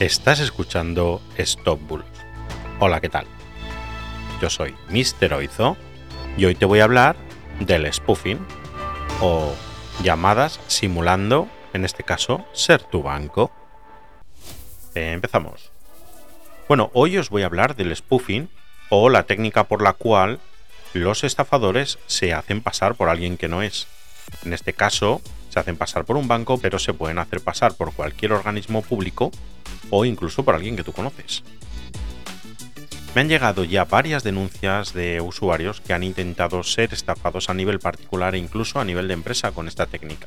Estás escuchando Stop Bull. Hola, ¿qué tal? Yo soy Mr. Oizo y hoy te voy a hablar del spoofing o llamadas simulando, en este caso, ser tu banco. empezamos. Bueno, hoy os voy a hablar del spoofing o la técnica por la cual los estafadores se hacen pasar por alguien que no es. En este caso, se hacen pasar por un banco, pero se pueden hacer pasar por cualquier organismo público o incluso por alguien que tú conoces. Me han llegado ya varias denuncias de usuarios que han intentado ser estafados a nivel particular e incluso a nivel de empresa con esta técnica.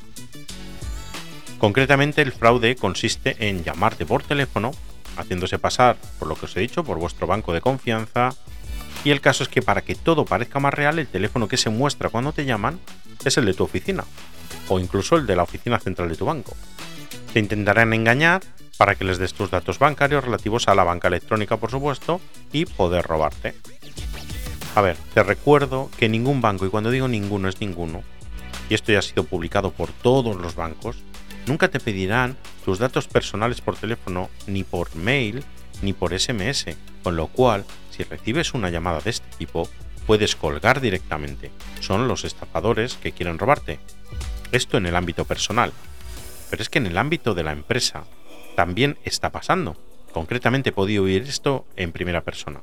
Concretamente el fraude consiste en llamarte por teléfono, haciéndose pasar, por lo que os he dicho, por vuestro banco de confianza, y el caso es que para que todo parezca más real, el teléfono que se muestra cuando te llaman es el de tu oficina, o incluso el de la oficina central de tu banco. Te intentarán engañar para que les des tus datos bancarios relativos a la banca electrónica, por supuesto, y poder robarte. A ver, te recuerdo que ningún banco, y cuando digo ninguno es ninguno, y esto ya ha sido publicado por todos los bancos, nunca te pedirán tus datos personales por teléfono, ni por mail, ni por SMS, con lo cual si recibes una llamada de este tipo, puedes colgar directamente. Son los estafadores que quieren robarte. Esto en el ámbito personal. Pero es que en el ámbito de la empresa también está pasando. Concretamente he podido oír esto en primera persona.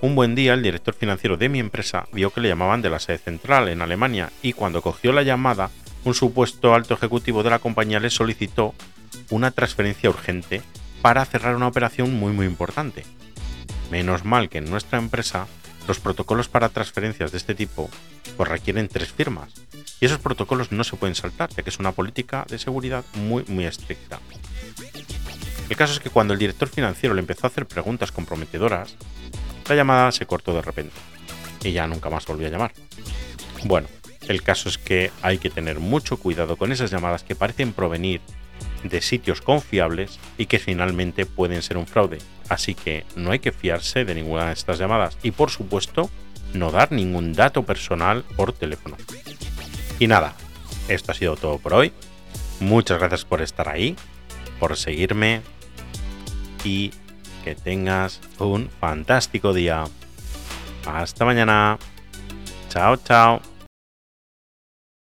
Un buen día el director financiero de mi empresa vio que le llamaban de la sede central en Alemania y cuando cogió la llamada, un supuesto alto ejecutivo de la compañía le solicitó una transferencia urgente para cerrar una operación muy muy importante. Menos mal que en nuestra empresa los protocolos para transferencias de este tipo pues requieren tres firmas y esos protocolos no se pueden saltar ya que es una política de seguridad muy muy estricta. El caso es que cuando el director financiero le empezó a hacer preguntas comprometedoras, la llamada se cortó de repente y ya nunca más volvió a llamar. Bueno, el caso es que hay que tener mucho cuidado con esas llamadas que parecen provenir de sitios confiables y que finalmente pueden ser un fraude. Así que no hay que fiarse de ninguna de estas llamadas y por supuesto no dar ningún dato personal por teléfono. Y nada, esto ha sido todo por hoy. Muchas gracias por estar ahí, por seguirme y que tengas un fantástico día. Hasta mañana. Chao, chao.